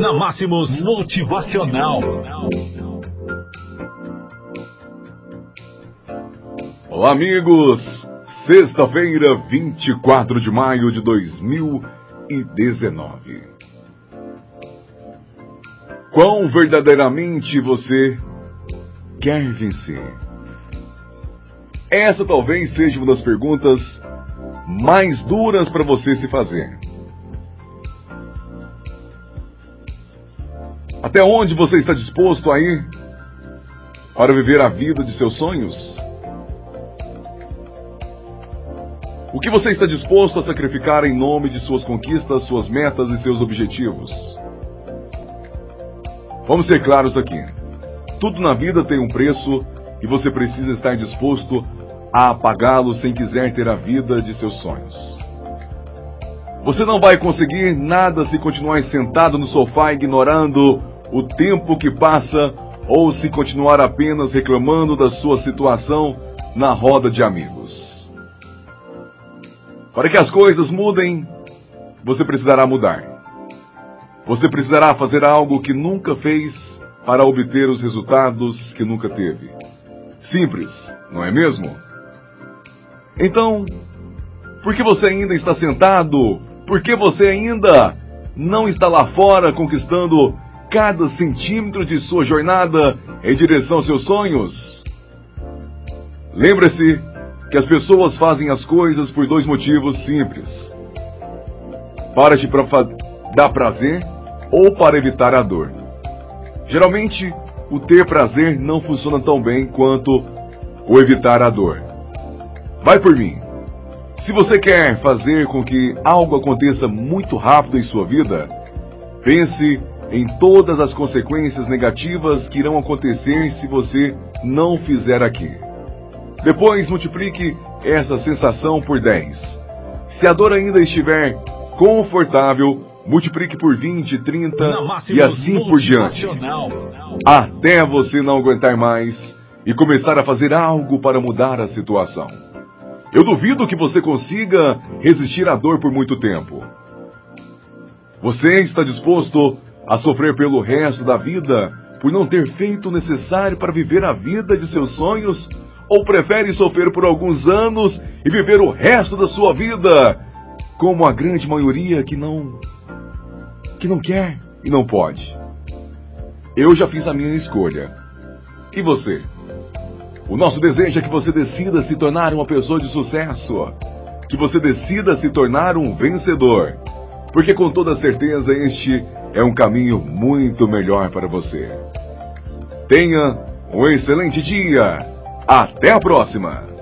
na Máximos Motivacional. Olá, amigos! Sexta-feira, 24 de maio de 2019. Quão verdadeiramente você quer vencer? Essa talvez seja uma das perguntas mais duras para você se fazer. Até onde você está disposto a ir para viver a vida de seus sonhos? O que você está disposto a sacrificar em nome de suas conquistas, suas metas e seus objetivos? Vamos ser claros aqui. Tudo na vida tem um preço e você precisa estar disposto a apagá-lo sem quiser ter a vida de seus sonhos. Você não vai conseguir nada se continuar sentado no sofá ignorando o tempo que passa ou se continuar apenas reclamando da sua situação na roda de amigos. Para que as coisas mudem, você precisará mudar. Você precisará fazer algo que nunca fez para obter os resultados que nunca teve. Simples, não é mesmo? Então, por que você ainda está sentado? Por que você ainda não está lá fora conquistando cada centímetro de sua jornada em direção aos seus sonhos? Lembre-se que as pessoas fazem as coisas por dois motivos simples: para te dar prazer ou para evitar a dor. Geralmente, o ter prazer não funciona tão bem quanto o evitar a dor. Vai por mim. Se você quer fazer com que algo aconteça muito rápido em sua vida, pense em todas as consequências negativas que irão acontecer se você não fizer aqui. Depois multiplique essa sensação por 10. Se a dor ainda estiver confortável, multiplique por 20, 30 e assim por diante. Até você não aguentar mais e começar a fazer algo para mudar a situação. Eu duvido que você consiga resistir à dor por muito tempo. Você está disposto a sofrer pelo resto da vida por não ter feito o necessário para viver a vida de seus sonhos? Ou prefere sofrer por alguns anos e viver o resto da sua vida como a grande maioria que não que não quer e não pode? Eu já fiz a minha escolha. E você? O nosso desejo é que você decida se tornar uma pessoa de sucesso, que você decida se tornar um vencedor, porque com toda certeza este é um caminho muito melhor para você. Tenha um excelente dia. Até a próxima!